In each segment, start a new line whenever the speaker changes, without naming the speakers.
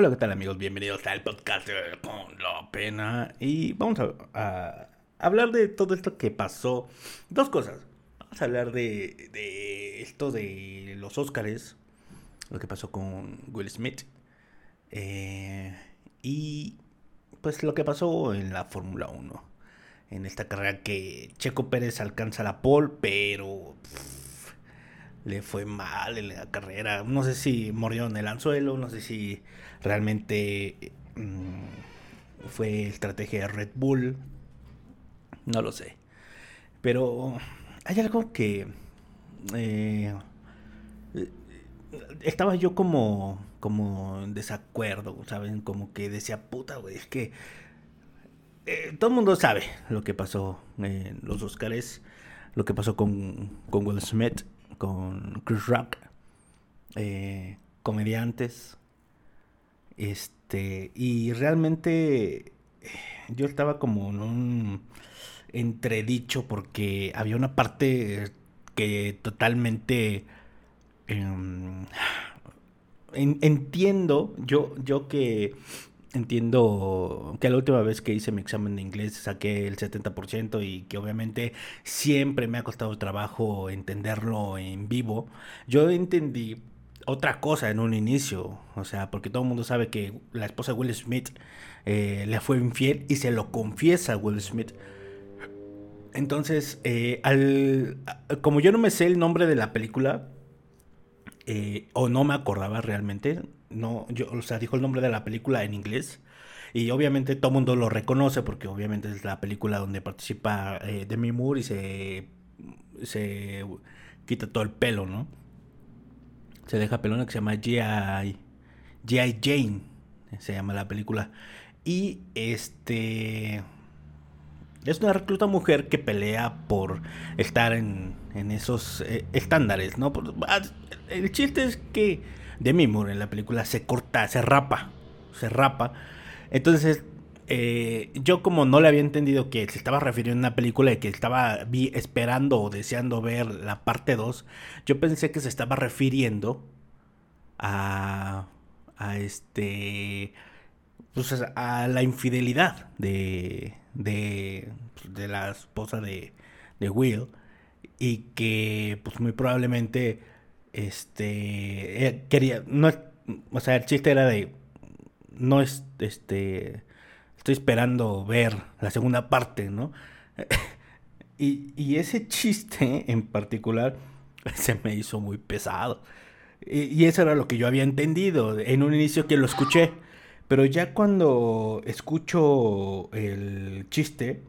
Hola, ¿qué tal amigos? Bienvenidos al podcast Con la Pena. Y vamos a, hablar de todo esto que pasó. Dos cosas. Vamos a hablar de, de esto de los Óscares. Lo que pasó con Will Smith. Eh, y pues lo que pasó en la Fórmula 1. En esta carrera que Checo Pérez alcanza la pole, pero le fue mal en la carrera. No sé si murió en el anzuelo, no sé si realmente mmm, fue estrategia de Red Bull. No lo sé. Pero hay algo que... Eh, estaba yo como, como en desacuerdo, ¿saben? Como que decía, puta, güey, es que eh, todo el mundo sabe lo que pasó en los Oscars, lo que pasó con, con Will Smith, con Chris Rock, eh, comediantes, este, y realmente yo estaba como en un entredicho porque había una parte que totalmente eh, en, entiendo yo yo que entiendo que la última vez que hice mi examen de inglés saqué el 70% y que obviamente siempre me ha costado trabajo entenderlo en vivo. Yo entendí otra cosa en un inicio, o sea, porque todo el mundo sabe que la esposa de Will Smith eh, le fue infiel y se lo confiesa a Will Smith. Entonces, eh, al, como yo no me sé el nombre de la película, eh, o no me acordaba realmente, no, yo, o sea, dijo el nombre de la película en inglés. Y obviamente todo mundo lo reconoce porque obviamente es la película donde participa eh, Demi Moore y se, se quita todo el pelo, ¿no? Se deja pelona que se llama G.I. Jane, se llama la película. Y este... Es una recluta mujer que pelea por estar en, en esos eh, estándares, ¿no? Ah, el chiste es que Demi Moore en la película se corta, se rapa, se rapa. Entonces, eh, yo como no le había entendido que se estaba refiriendo a una película y que estaba esperando o deseando ver la parte 2, yo pensé que se estaba refiriendo a, a este, pues a la infidelidad de, de, de la esposa de, de Will y que pues muy probablemente este eh, quería no o sea el chiste era de no es este estoy esperando ver la segunda parte no y, y, ese chiste en particular se me hizo muy pesado. Y, y, eso era lo que yo había entendido en un inicio que lo escuché. Pero ya cuando escucho el chiste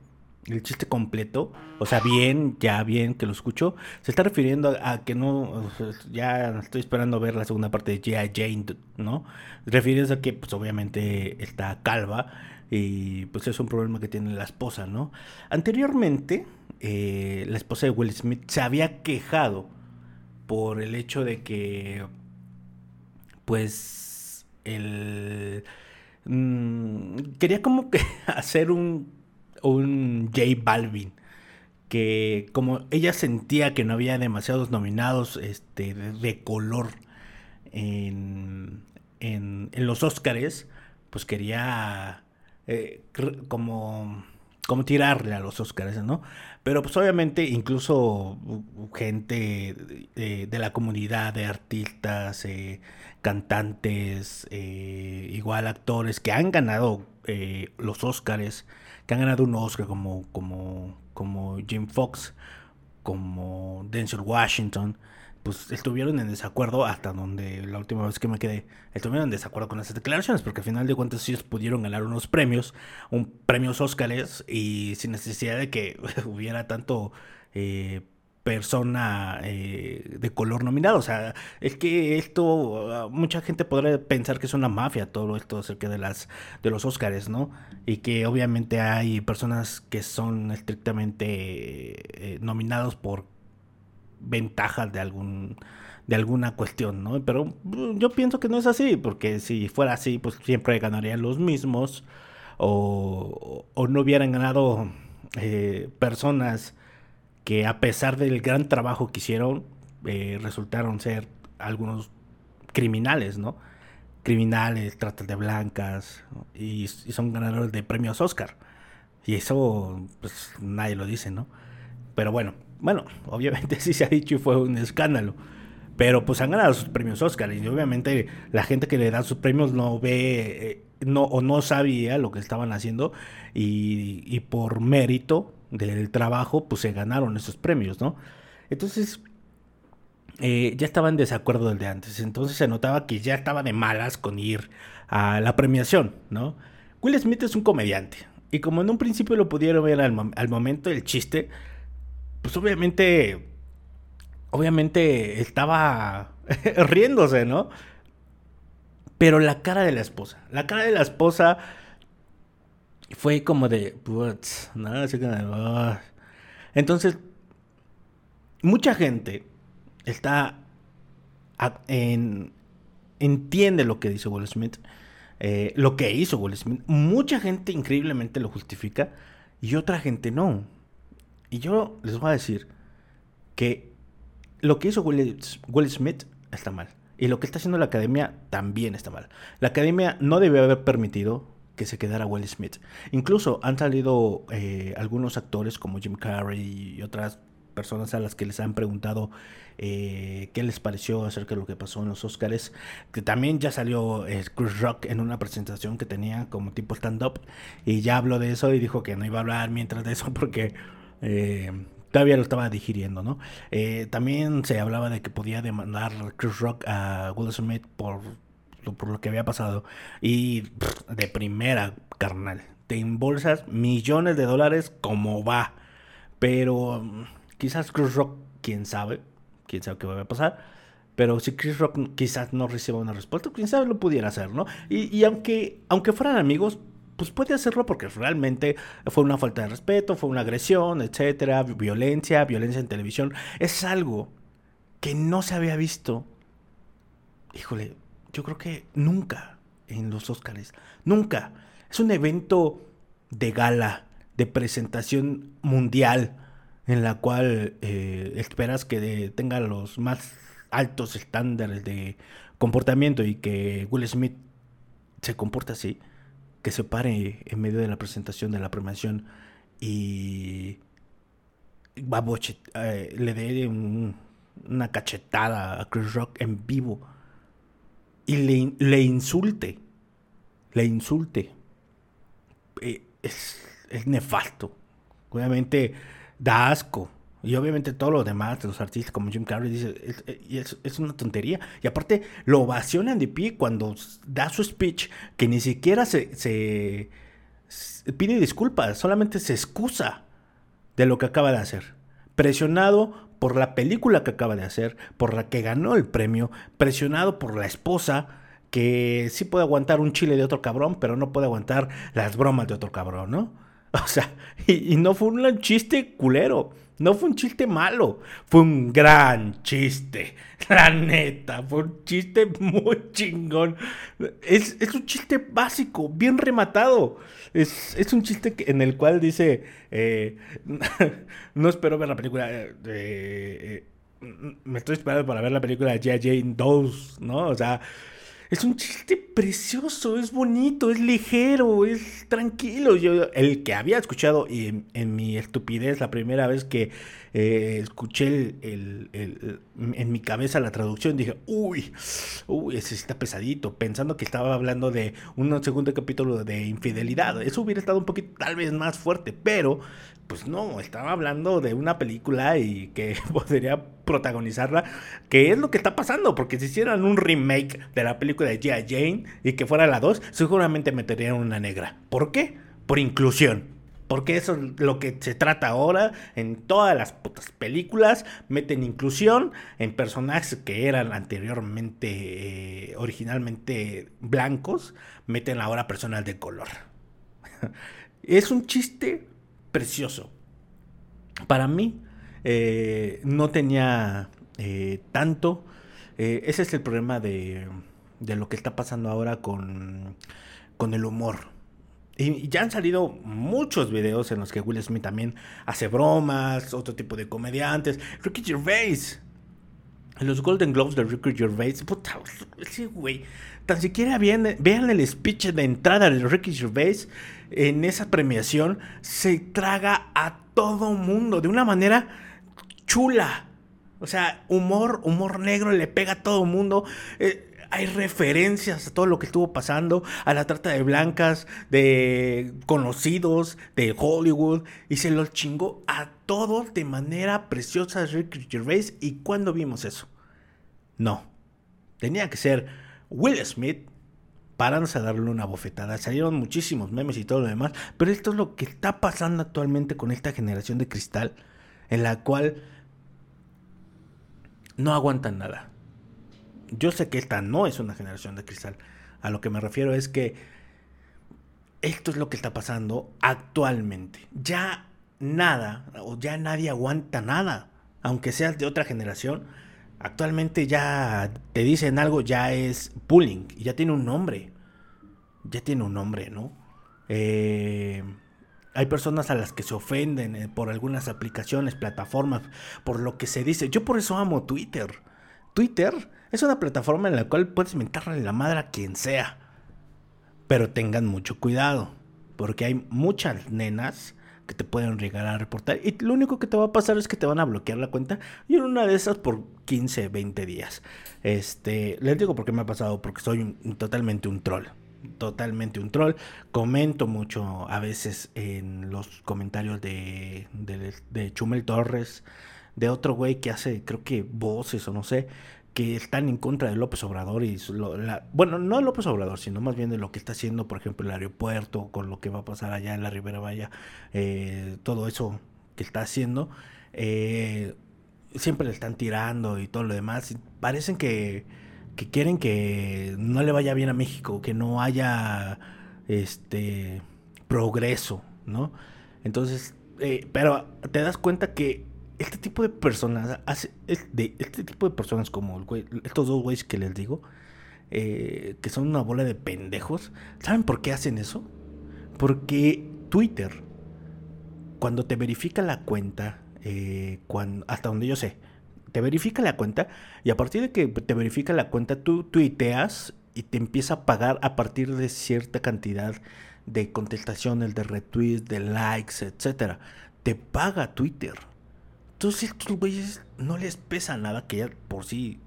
el chiste completo, o sea, bien, ya bien que lo escucho, se está refiriendo a, que no, ya estoy esperando ver la segunda parte de G.I. Jane, ¿no? Refiriéndose a que, pues obviamente está calva y pues es un problema que tiene la esposa, ¿no? Anteriormente, eh, la esposa de Will Smith se había quejado por el hecho de que, pues, el... Mmm, quería como que hacer un un J Balvin que como ella sentía que no había demasiados nominados este, de, color en, en, en, los Óscares, pues quería eh, como, como tirarle a los Óscares, ¿no? Pero pues obviamente incluso gente de, la comunidad de artistas, eh, cantantes, eh, igual actores que han ganado los Óscares, que han ganado un Oscar como, como, como Jim Fox, como Denzel Washington, pues estuvieron en desacuerdo hasta donde la última vez que me quedé, estuvieron en desacuerdo con esas declaraciones, porque al final de cuentas ellos pudieron ganar unos premios, un premios Óscares, y sin necesidad de que hubiera tanto eh, persona eh, de color nominado. O sea, es que esto, mucha gente podrá pensar que es una mafia todo esto acerca de las de los Óscares, ¿no? Y que obviamente hay personas que son estrictamente eh, nominados por ventajas de algún de alguna cuestión, ¿no? Pero yo pienso que no es así, porque si fuera así, pues siempre ganarían los mismos o, o no hubieran ganado eh, personas que a pesar del gran trabajo que hicieron, eh, resultaron ser algunos criminales, ¿no? criminales, trata de blancas y, son ganadores de premios Oscar. Y eso, pues nadie lo dice, ¿no? Pero bueno, bueno, obviamente sí se ha dicho y fue un escándalo. Pero pues han ganado sus premios Oscar y obviamente la gente que le da sus premios no ve eh, no, o no sabía lo que estaban haciendo y, por mérito del trabajo pues se ganaron esos premios, ¿no? Entonces eh, ya estaba en desacuerdo del de antes, entonces se notaba que ya estaba de malas con ir a la premiación, ¿no? Will Smith es un comediante y como en un principio lo pudieron ver al, al momento del chiste, pues obviamente obviamente estaba riéndose, ¿no? Pero la cara de la esposa, la cara de la esposa fue como de, ¿no? Ah". Entonces, mucha gente está en, entiende lo que dice Will Smith, eh, lo que hizo Will Smith. Mucha gente increíblemente lo justifica y otra gente no. Y yo les voy a decir que lo que hizo Will, Smith está mal. Y lo que está haciendo la academia también está mal. La academia no debe haber permitido que se quedara Will Smith. Incluso han salido eh, algunos actores como Jim Carrey y otras personas a las que les han preguntado eh, qué les pareció acerca de lo que pasó en los Oscars. Que también ya salió eh, Chris Rock en una presentación que tenía como tipo stand-up. Y ya habló de eso y dijo que no iba a hablar mientras de eso porque todavía lo estaba digiriendo, ¿no? También se hablaba de que podía demandar Chris Rock a Will Smith por, por lo que había pasado. Y de primera, carnal, te embolsas millones de dólares como va. Pero quizás Chris Rock, quién sabe, quién sabe qué va a pasar. Pero si Chris Rock quizás no reciba una respuesta, quién sabe lo pudiera hacer, ¿no? Y, y aunque, aunque fueran amigos, pues puede hacerlo porque realmente fue una falta de respeto, fue una agresión, etcétera, violencia, violencia en televisión. Es algo que no se había visto. Híjole, yo creo que nunca en los Óscares. Nunca. Es un evento de gala, de presentación mundial, en la cual eh, esperas que tenga los más altos estándares de comportamiento y que Will Smith se comporta así que se pare en medio de la presentación de la premiación y eh, le dé una cachetada a Chris Rock en vivo y le, le insulte, le insulte. Eh, es, es nefasto. Obviamente da asco. Y obviamente todos los demás, los artistas como Jim Carrey, dice, es, es, una tontería. Y aparte lo ovacionan de pie cuando da su speech, que ni siquiera se, se, pide disculpas, solamente se excusa de lo que acaba de hacer. Presionado por la película que acaba de hacer, por la que ganó el premio, presionado por la esposa, que sí puede aguantar un chile de otro cabrón, pero no puede aguantar las bromas de otro cabrón, ¿no? O sea, y, no fue un chiste culero no fue un chiste malo, fue un gran chiste. La neta, fue un chiste muy chingón. Es, un chiste básico, bien rematado. Es, un chiste en el cual dice, eh, no espero ver la película. Eh, eh, me estoy esperando para ver la película de J.J. 2, ¿no? O sea, es un chiste precioso, es bonito, es ligero, es tranquilo. Yo, el que había escuchado y en, mi estupidez la primera vez que eh, escuché el, en mi cabeza la traducción, dije, uy, uy, ese está pesadito, pensando que estaba hablando de un segundo capítulo de infidelidad. Eso hubiera estado un poquito tal vez más fuerte, pero pues no, estaba hablando de una película y que podría protagonizarla, que es lo que está pasando, porque si hicieran un remake de la película de G.I. Jane y que fuera la 2, seguramente meterían una negra. ¿Por qué? Por inclusión. Porque eso es lo que se trata ahora en todas las putas películas. Meten inclusión en personajes que eran anteriormente, eh, originalmente blancos. Meten ahora personas de color. es un chiste precioso. Para mí eh, no tenía eh, tanto. Eh, ese es el problema de, de, lo que está pasando ahora con, con el humor. Y ya han salido muchos videos en los que Will Smith también hace bromas, otro tipo de comediantes. Ricky Gervais. Los Golden Globes de Ricky Gervais, puta, sí, güey. Tan siquiera vean, vean, el speech de entrada de Ricky Gervais en esa premiación. Se traga a todo mundo de una manera chula. O sea, humor, humor negro le pega a todo mundo. Eh, hay referencias a todo lo que estuvo pasando, a la trata de blancas, de conocidos, de Hollywood, y se los chingó a todos de manera preciosa Rick Gervais. ¿Y cuándo vimos eso? No. Tenía que ser Will Smith parándose a darle una bofetada. Salieron muchísimos memes y todo lo demás, pero esto es lo que está pasando actualmente con esta generación de cristal, en la cual no aguantan nada yo sé que esta no es una generación de cristal. A lo que me refiero es que esto es lo que está pasando actualmente. Ya nada, o ya nadie aguanta nada, aunque seas de otra generación. Actualmente ya te dicen algo, ya es bullying, ya tiene un nombre. Ya tiene un nombre, ¿no? Eh, hay personas a las que se ofenden eh, por algunas aplicaciones, plataformas, por lo que se dice. Yo por eso amo Twitter. Twitter es una plataforma en la cual puedes mentarle la madre a quien sea. Pero tengan mucho cuidado, porque hay muchas nenas que te pueden llegar a reportar y lo único que te va a pasar es que te van a bloquear la cuenta y en una de esas por 15, 20 días. Este, les digo porque me ha pasado porque soy totalmente un troll. Totalmente un troll. Comento mucho a veces en los comentarios de, de, de Chumel Torres, de otro güey que hace, creo que voces o no sé, que están en contra de López Obrador y bueno, no López Obrador, sino más bien de lo que está haciendo, por ejemplo, el aeropuerto, con lo que va a pasar allá en la Ribera Valla, eh, todo eso que está haciendo, eh, siempre le están tirando y todo lo demás. parecen que, que quieren que no le vaya bien a México, que no haya este progreso, ¿no? Entonces, eh, pero te das cuenta que este tipo de personas, hace, este tipo de personas como estos dos güeyes que les digo, eh, que son una bola de pendejos, ¿saben por qué hacen eso? Porque Twitter, cuando te verifica la cuenta, eh, cuando, hasta donde yo sé, te verifica la cuenta y a partir de que te verifica la cuenta, tú tuiteas y te empieza a pagar a partir de cierta cantidad de contestaciones, de retweets, de likes, etcétera. Te paga Twitter. Entonces estos güeyes no les pesa nada que ya por sí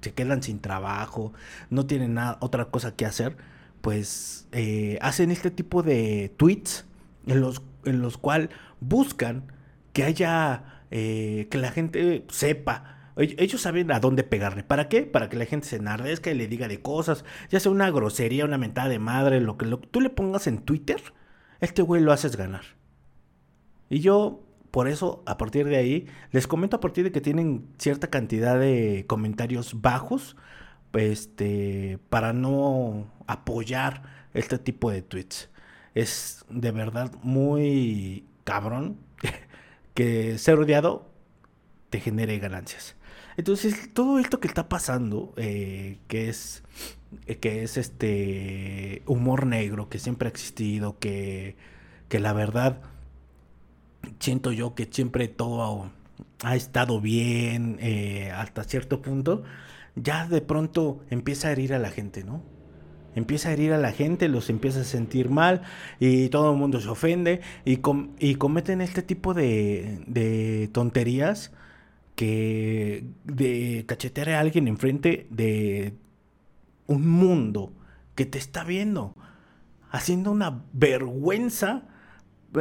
se quedan sin trabajo, no tienen nada, otra cosa que hacer, pues eh, hacen este tipo de tweets en los, en los cuales buscan que haya, eh, que la gente sepa. Ellos saben a dónde pegarle. ¿Para qué? Para que la gente se enardezca y le diga de cosas, ya sea una grosería, una mentada de madre, lo que tú le pongas en Twitter, este güey lo haces ganar. Y yo por eso, a partir de ahí, les comento a partir de que tienen cierta cantidad de comentarios bajos, este, para no apoyar este tipo de tweets. Es de verdad muy cabrón que ser odiado te genere ganancias. Entonces, todo esto que está pasando, eh, que es que es este humor negro que siempre ha existido, que, que la verdad siento yo que siempre todo ha, estado bien eh, hasta cierto punto, ya de pronto empieza a herir a la gente, ¿no? Empieza a herir a la gente, los empieza a sentir mal y todo el mundo se ofende y, y cometen este tipo de, de tonterías que de cachetear a alguien enfrente de un mundo que te está viendo, haciendo una vergüenza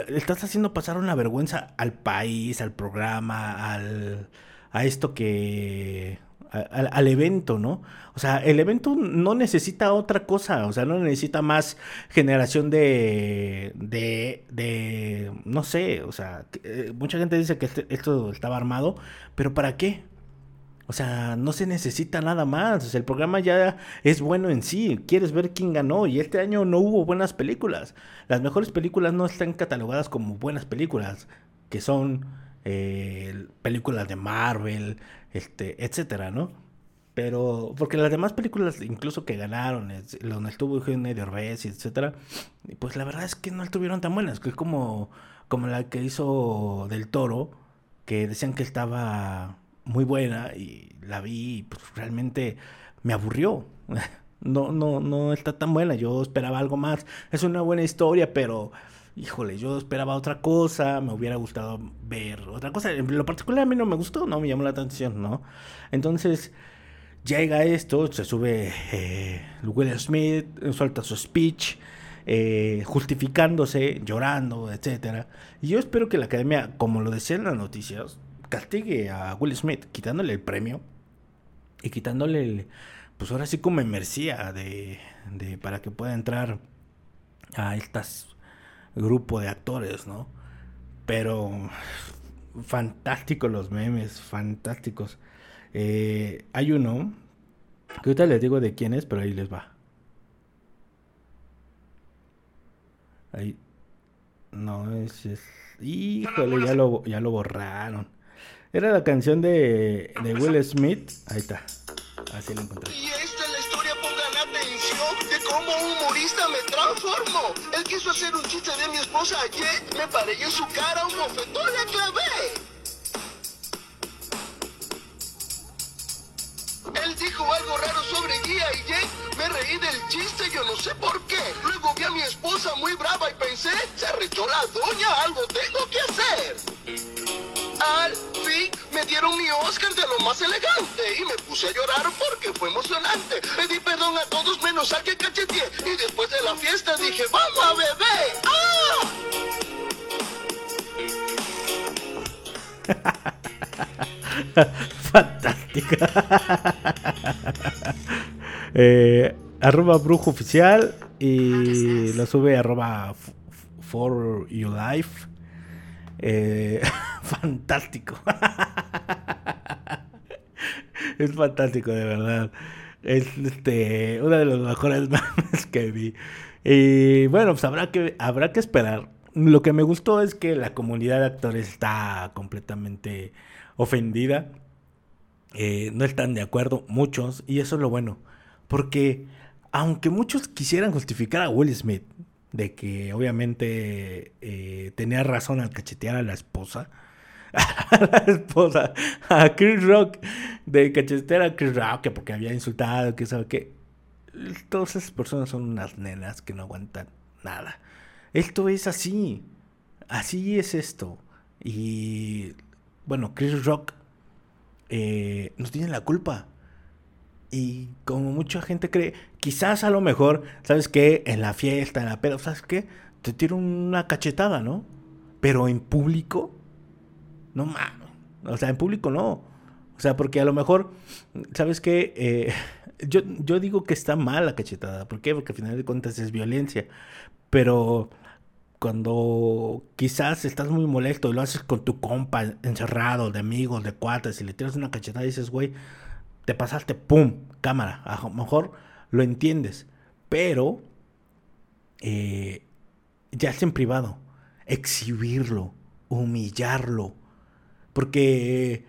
estás haciendo pasar una vergüenza al país, al programa, al, a esto que... al, evento, ¿no? O sea, el evento no necesita otra cosa, o sea, no necesita más generación de, de, de no sé, o sea, eh, mucha gente dice que este, esto estaba armado, pero ¿para qué? O sea, no se necesita nada más. el programa ya es bueno en sí. Quieres ver quién ganó. Y este año no hubo buenas películas. Las mejores películas no están catalogadas como buenas películas. Que son eh, películas de Marvel, este, etcétera, ¿no? Pero, porque las demás películas, incluso que ganaron, donde estuvo Eugenio Derbez, etcétera, pues la verdad es que no estuvieron tan buenas. Que es como, como la que hizo Del Toro, que decían que estaba muy buena y la vi y pues realmente me aburrió. No, no, no está tan buena. Yo esperaba algo más. Es una buena historia, pero híjole, yo esperaba otra cosa, me hubiera gustado ver otra cosa. En lo particular a mí no me gustó, no me llamó la atención, ¿no? Entonces, llega esto, se sube eh, Will Smith, suelta su speech, eh, justificándose, llorando, etc. Y yo espero que la academia, como lo decían las noticias, castigue a Will Smith, quitándole el premio y quitándole, pues ahora sí como mercía de, de, para que pueda entrar a estas grupo de actores, ¿no? Pero fantásticos los memes, fantásticos. Eh, hay uno, que ahorita les digo de quién es, pero ahí les va. Ahí. No, es, es... Híjole, ya lo, ya lo borraron. Era la canción de, de Will Smith. Ahí está. Así lo encontré.
Y esta es la historia, pongan atención, de cómo un humorista me transformó. Él quiso hacer un chiste de mi esposa ayer, me paré en su cara, un bofetón le clavé. Él dijo algo raro sobre Guía y Jake. Me reí del chiste, yo no sé por qué. Luego vi a mi esposa muy brava y pensé, se arrechó la doña, algo tengo que hacer. Al fin me dieron mi Oscar de lo más elegante y me puse a llorar porque fue emocionante. Pedí perdón a todos menos al que cacheteé y después de la fiesta dije, vamos a beber.
¡Ah! Fantástica. eh, arroba brujo oficial y lo sube arroba for you life. Eh, fantástico. es fantástico, de verdad. Es este de los mejores memes que vi. Y bueno, pues habrá que, habrá que esperar. Lo que me gustó es que la comunidad de actores está completamente ofendida. Eh, no están de acuerdo muchos y eso es lo bueno. Porque aunque muchos quisieran justificar a Will Smith de que obviamente eh, tenía razón al cachetear a la esposa, a la esposa, a Chris Rock, de cachetear a Chris Rock, que porque había insultado, que sabe que todas esas personas son unas nenas que no aguantan nada. Esto es así, así es esto. Y bueno, Chris Rock eh, no tiene la culpa. Y como mucha gente cree, quizás a lo mejor, ¿sabes qué? En la fiesta, en la peda, ¿sabes qué? Te tiro una cachetada, ¿no? Pero en público, no mames. O sea, en público no. O sea, porque a lo mejor, ¿sabes qué? Eh, yo, yo digo que está mal la cachetada. ¿Por qué? Porque al final de cuentas es violencia. Pero cuando quizás estás muy molesto y lo haces con tu compa encerrado, de amigos, de cuates, y le tiras una cachetada y dices, güey, te pasaste, pum, cámara. A lo mejor lo entiendes, pero eh, ya es en privado. Exhibirlo, humillarlo, porque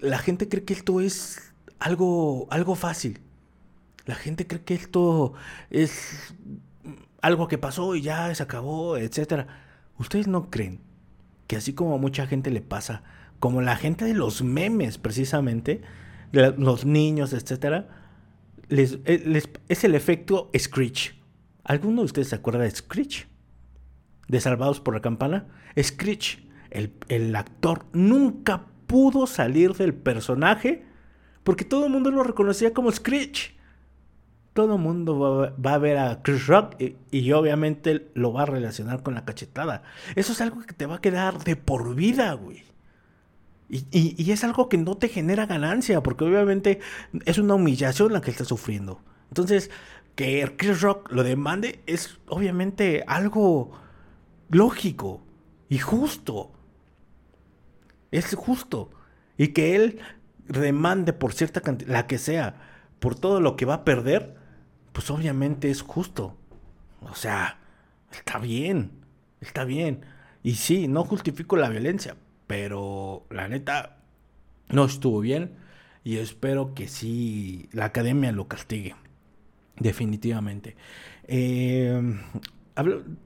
la gente cree que esto es algo, algo fácil. La gente cree que esto es algo que pasó y ya se acabó, etcétera. ¿Ustedes no creen que así como a mucha gente le pasa, como la gente de los memes precisamente, de los niños, etcétera, eh, es el efecto Screech. ¿Alguno de ustedes se acuerda de Screech? De Salvados por la Campana. Screech, el, el actor, nunca pudo salir del personaje porque todo el mundo lo reconocía como Screech todo el mundo va, a ver a Chris Rock y, obviamente lo va a relacionar con la cachetada. Eso es algo que te va a quedar de por vida, güey. Y, y, es algo que no te genera ganancia, porque obviamente es una humillación la que está sufriendo. Entonces, que Chris Rock lo demande es obviamente algo lógico y justo. Es justo. Y que él demande por cierta cantidad, la que sea, por todo lo que va a perder, pues obviamente es justo. O sea, está bien, está bien. Y sí, no justifico la violencia, pero la neta no estuvo bien y espero que sí la academia lo castigue. Definitivamente. Eh,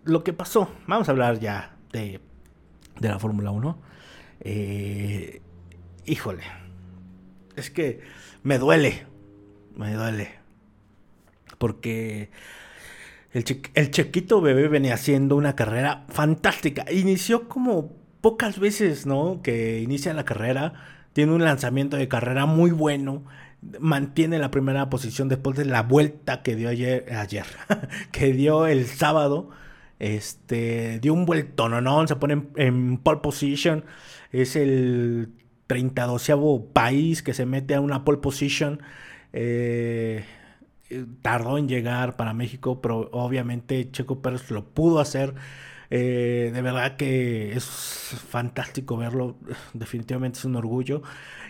lo que pasó, vamos a hablar ya de, de la Fórmula 1. Eh, híjole, es que me duele, me duele. Porque el, el Chequito Bebé venía haciendo una carrera fantástica. Inició como pocas veces, ¿no? Que inicia la carrera. Tiene un lanzamiento de carrera muy bueno. Mantiene la primera posición después de la vuelta que dio ayer, ayer que dio el sábado. Este, dio un vuelto, ¿no? Se pone en, en pole position. Es el 32 país que se mete a una pole position. Eh, tardó en llegar para México, pero obviamente Checo Pérez lo pudo hacer. Eh, de verdad que es fantástico verlo. Definitivamente es un orgullo.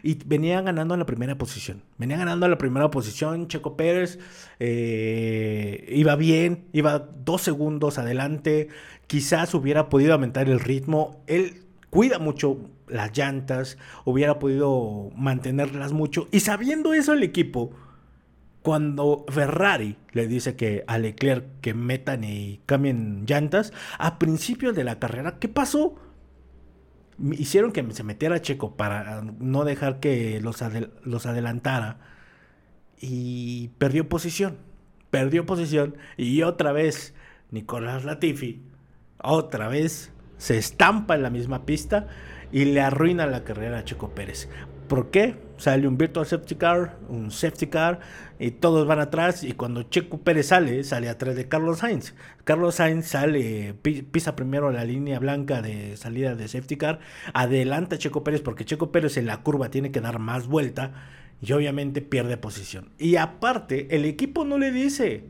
Y venía ganando en la primera posición. Venía ganando en la primera posición. Checo Pérez eh, iba bien, iba dos segundos adelante. Quizás hubiera podido aumentar el ritmo. Él cuida mucho las llantas, hubiera podido mantenerlas mucho. Y sabiendo eso el equipo, cuando Ferrari le dice que a Leclerc que metan y cambien llantas, a principios de la carrera, ¿qué pasó? Hicieron que se metiera Checo para no dejar que los, los adelantara. Y perdió posición. Perdió posición. Y otra vez, Nicolás Latifi, otra vez, se estampa en la misma pista y le arruina la carrera a Checo Pérez. ¿Por qué? Sale un virtual safety car, un safety car, y todos van atrás. Y cuando Checo Pérez sale, sale atrás de Carlos Sainz. Carlos Sainz sale, pisa primero la línea blanca de salida de safety car, adelanta a Checo Pérez porque Checo Pérez en la curva tiene que dar más vuelta y obviamente pierde posición. Y aparte, el equipo no le dice.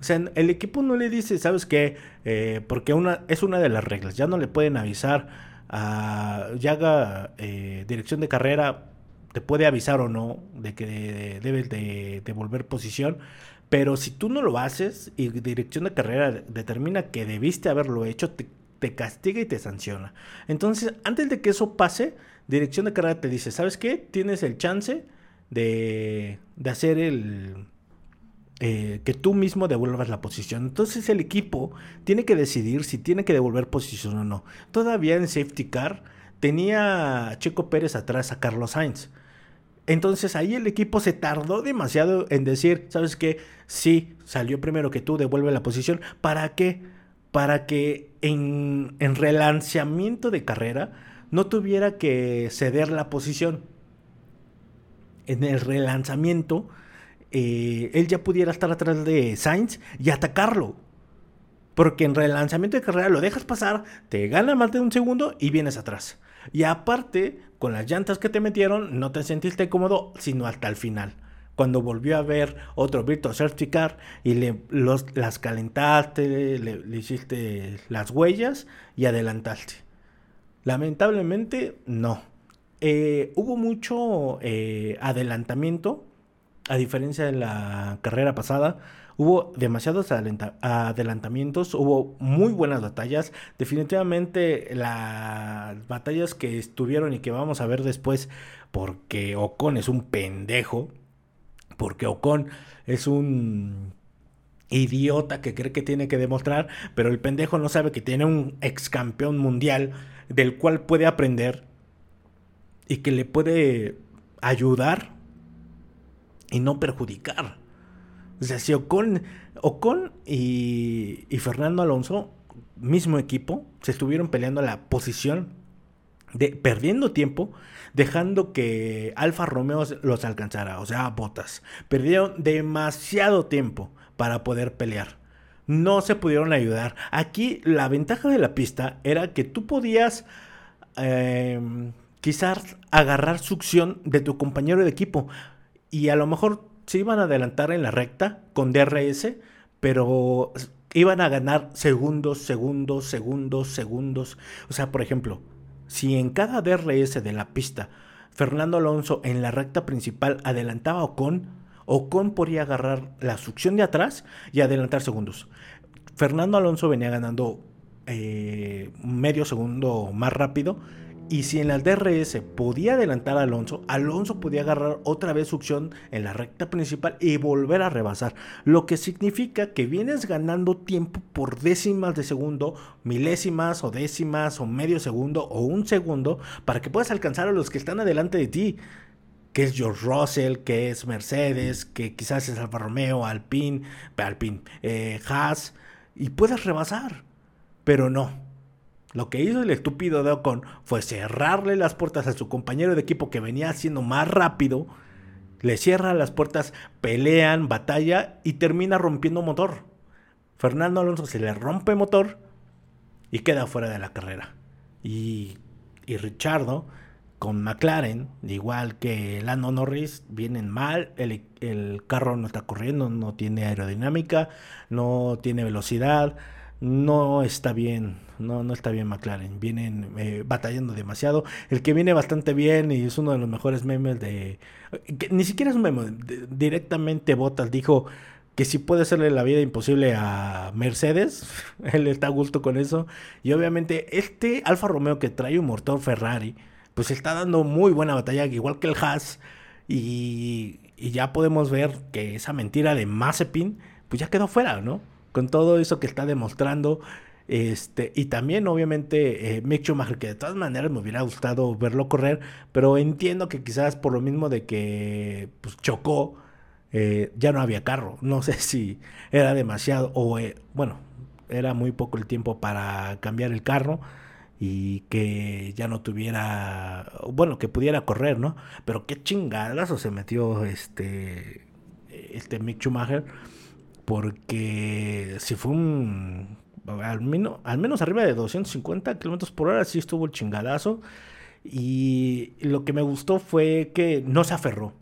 O sea, el equipo no le dice, ¿sabes qué? Eh, porque una, es una de las reglas. Ya no le pueden avisar a haga eh, dirección de carrera, te puede avisar o no de que debes de devolver posición. Pero si tú no lo haces y dirección de carrera determina que debiste haberlo hecho, te, te, castiga y te sanciona. Entonces, antes de que eso pase, dirección de carrera te dice, ¿sabes qué? Tienes el chance de, de hacer el, eh, que tú mismo devuelvas la posición. Entonces el equipo tiene que decidir si tiene que devolver posición o no. Todavía en safety car tenía Checo Pérez atrás a Carlos Sainz. Entonces ahí el equipo se tardó demasiado en decir, ¿sabes qué? Sí, salió primero que tú, devuelve la posición. ¿Para qué? Para que en, en relanceamiento de carrera no tuviera que ceder la posición. En el relanzamiento eh, él ya pudiera estar atrás de Sainz y atacarlo. Porque en relanzamiento de carrera lo dejas pasar, te gana más de un segundo y vienes atrás. Y aparte, con las llantas que te metieron, no te sentiste cómodo, sino hasta el final. Cuando volvió a ver otro Virtual Safety Car y le, las calentaste, le, hiciste las huellas y adelantaste. Lamentablemente, no. Eh, hubo mucho eh, adelantamiento a diferencia de la carrera pasada, hubo demasiados adelantamientos, hubo muy buenas batallas. Definitivamente las batallas que estuvieron y que vamos a ver después, porque Ocon es un pendejo, porque Ocon es un idiota que cree que tiene que demostrar, pero el pendejo no sabe que tiene un ex campeón mundial del cual puede aprender y que le puede ayudar y no perjudicar. O sea, si Ocon, Ocon y, Fernando Alonso, mismo equipo, se estuvieron peleando la posición, de, perdiendo tiempo, dejando que Alfa Romeo los alcanzara, o sea, botas. Perdieron demasiado tiempo para poder pelear. No se pudieron ayudar. Aquí la ventaja de la pista era que tú podías eh, quizás agarrar succión de tu compañero de equipo y a lo mejor se iban a adelantar en la recta con DRS, pero iban a ganar segundos, segundos, segundos, segundos. O sea, por ejemplo, si en cada DRS de la pista Fernando Alonso en la recta principal adelantaba a Ocon, Ocon podía agarrar la succión de atrás y adelantar segundos. Fernando Alonso venía ganando eh, medio segundo más rápido y si en la DRS podía adelantar a Alonso, Alonso podía agarrar otra vez succión en la recta principal y volver a rebasar. Lo que significa que vienes ganando tiempo por décimas de segundo, milésimas o décimas o medio segundo o un segundo para que puedas alcanzar a los que están adelante de ti. que es George Russell, que es Mercedes, que quizás es Alfa Romeo, Alpine, Alpine, eh, Haas, y puedes rebasar. Pero no. Lo que hizo el estúpido de Ocon fue cerrarle las puertas a su compañero de equipo que venía haciendo más rápido. Le cierra las puertas, pelean, batalla y termina rompiendo motor. Fernando Alonso se le rompe motor y queda fuera de la carrera. Y, y Richardo con McLaren, igual que Lando Norris, vienen mal, el, el, carro no está corriendo, no tiene aerodinámica, no tiene velocidad, no está bien, no, no está bien McLaren, vienen eh, batallando demasiado. El que viene bastante bien y es uno de los mejores memes de... ni siquiera es un meme, directamente Bottas dijo que si puede hacerle la vida imposible a Mercedes, él está a gusto con eso. Y obviamente este Alfa Romeo que trae un motor Ferrari, pues está dando muy buena batalla, igual que el Haas. Y, ya podemos ver que esa mentira de Mazepin, pues ya quedó fuera, ¿no? Con todo eso que está demostrando. Este, y también, obviamente, eh, Mick Schumacher, que de todas maneras me hubiera gustado verlo correr, pero entiendo que quizás por lo mismo de que pues, chocó, eh, ya no había carro. No sé si era demasiado o, eh, bueno, era muy poco el tiempo para cambiar el carro y que ya no tuviera, bueno, que pudiera correr, ¿no? Pero qué o se metió este, este Mick Schumacher, porque si fue un, al menos, al menos arriba de 250 kilómetros por hora, sí estuvo el chingadazo. Y lo que me gustó fue que no se aferró.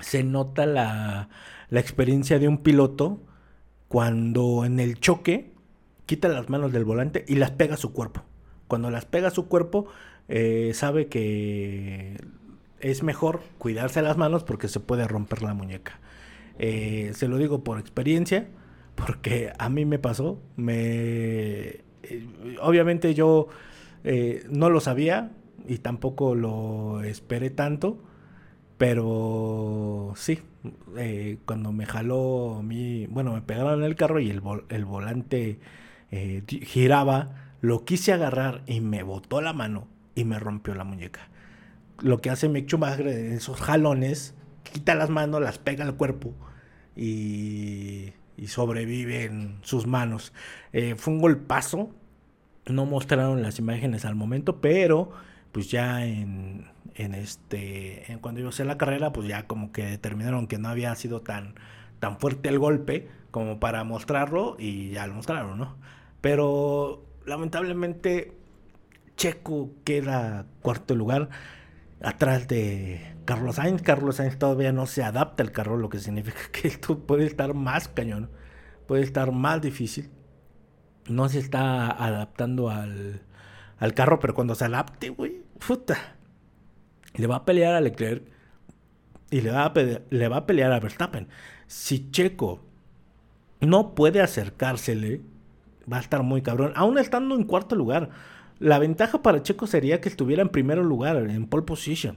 Se nota la, la experiencia de un piloto cuando en el choque quita las manos del volante y las pega a su cuerpo. Cuando las pega a su cuerpo, eh, sabe que es mejor cuidarse las manos porque se puede romper la muñeca. Eh, se lo digo por experiencia, porque a mí me pasó. Me, eh, obviamente yo no lo sabía y tampoco lo esperé tanto, pero sí, cuando me jaló mi, bueno, me pegaron en el carro y el, el volante giraba lo quise agarrar y me botó la mano y me rompió la muñeca. Lo que hace Mick Schumacher en esos jalones, quita las manos, las pega al cuerpo y, y sobrevive en sus manos. Eh, fue un golpazo. No mostraron las imágenes al momento, pero pues ya en, en este en cuando a hacer la carrera, pues ya como que determinaron que no había sido tan tan fuerte el golpe como para mostrarlo y ya lo mostraron, ¿no? Pero lamentablemente Checo queda cuarto lugar atrás de Carlos Sainz. Carlos Sainz todavía no se adapta al carro, lo que significa que esto puede estar más cañón, puede estar más difícil. No se está adaptando al, al carro, pero cuando se adapte, güey, puta, le va a pelear a Leclerc y le va a, le va a pelear a Verstappen. Si Checo no puede acercársele, va a estar muy cabrón. Aún estando en cuarto lugar, la ventaja para Checo sería que estuviera en primer lugar, en pole position,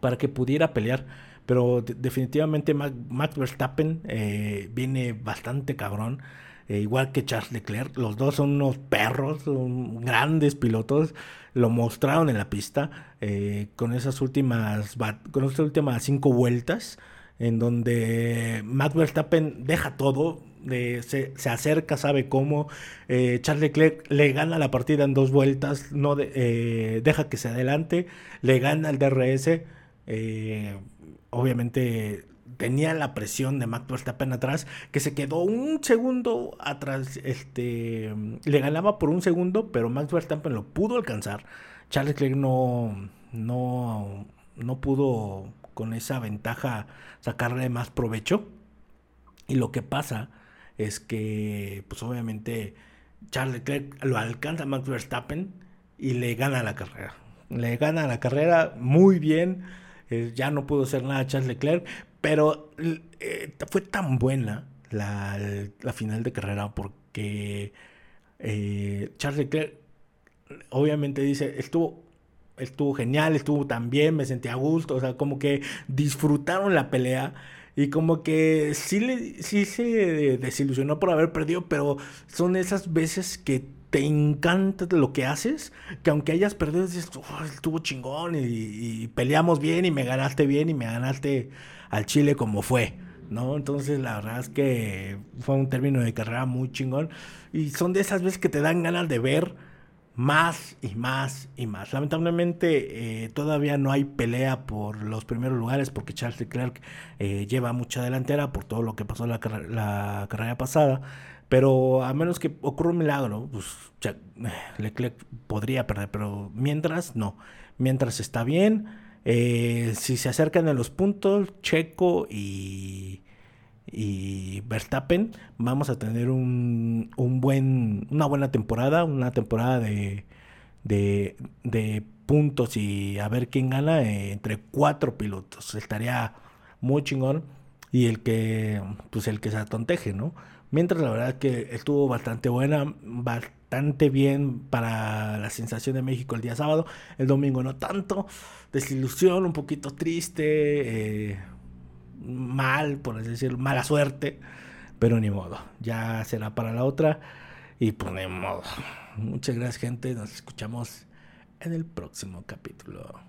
para que pudiera pelear. Pero definitivamente Max Verstappen eh, viene bastante cabrón. Eh, igual que Charles Leclerc, los dos son unos perros, son grandes pilotos, lo mostraron en la pista eh, con esas últimas con esas últimas cinco vueltas en donde Max Verstappen deja todo, se, acerca, sabe cómo. Eh, Charles Leclerc le gana la partida en dos vueltas, no eh, deja que se adelante, le gana el DRS. Eh, obviamente tenía la presión de Max Verstappen atrás, que se quedó un segundo atrás, este, le ganaba por un segundo, pero Max Verstappen lo pudo alcanzar. Charles Leclerc no, no, no pudo con esa ventaja sacarle más provecho. Y lo que pasa es que, pues obviamente, Charles Leclerc lo alcanza a Max Verstappen y le gana la carrera. Le gana la carrera muy bien. Eh, ya no pudo hacer nada Charles Leclerc, pero eh, fue tan buena la, final de carrera porque eh, Charles Leclerc obviamente dice, estuvo, estuvo genial, estuvo tan bien, me sentí a gusto, o sea, como que disfrutaron la pelea y como que sí, le, sí se desilusionó por haber perdido, pero son esas veces que te encanta lo que haces, que aunque hayas perdido, dices, estuvo chingón y, peleamos bien y me ganaste bien y me ganaste al Chile como fue, ¿no? Entonces la verdad es que fue un término de carrera muy chingón y son de esas veces que te dan ganas de ver más y más y más. Lamentablemente eh, todavía no hay pelea por los primeros lugares porque Charles Leclerc eh, lleva mucha delantera por todo lo que pasó la, carrera pasada. Pero a menos que ocurra un milagro, pues Leclerc podría perder, pero mientras no. Mientras está bien, eh, si se acercan a los puntos, Checo y, y Verstappen, vamos a tener un, un buen, una buena temporada, una temporada de, de, puntos y a ver quién gana eh, entre cuatro pilotos. Estaría muy chingón y el que, pues el que se atonteje, ¿no? Mientras la verdad que estuvo bastante buena, bastante bien para la sensación de México el día sábado. El domingo no tanto. Desilusión, un poquito triste. Eh, mal, por así decirlo, mala suerte. Pero ni modo. Ya será para la otra. Y pues ni modo. Muchas gracias gente. Nos escuchamos en el próximo capítulo.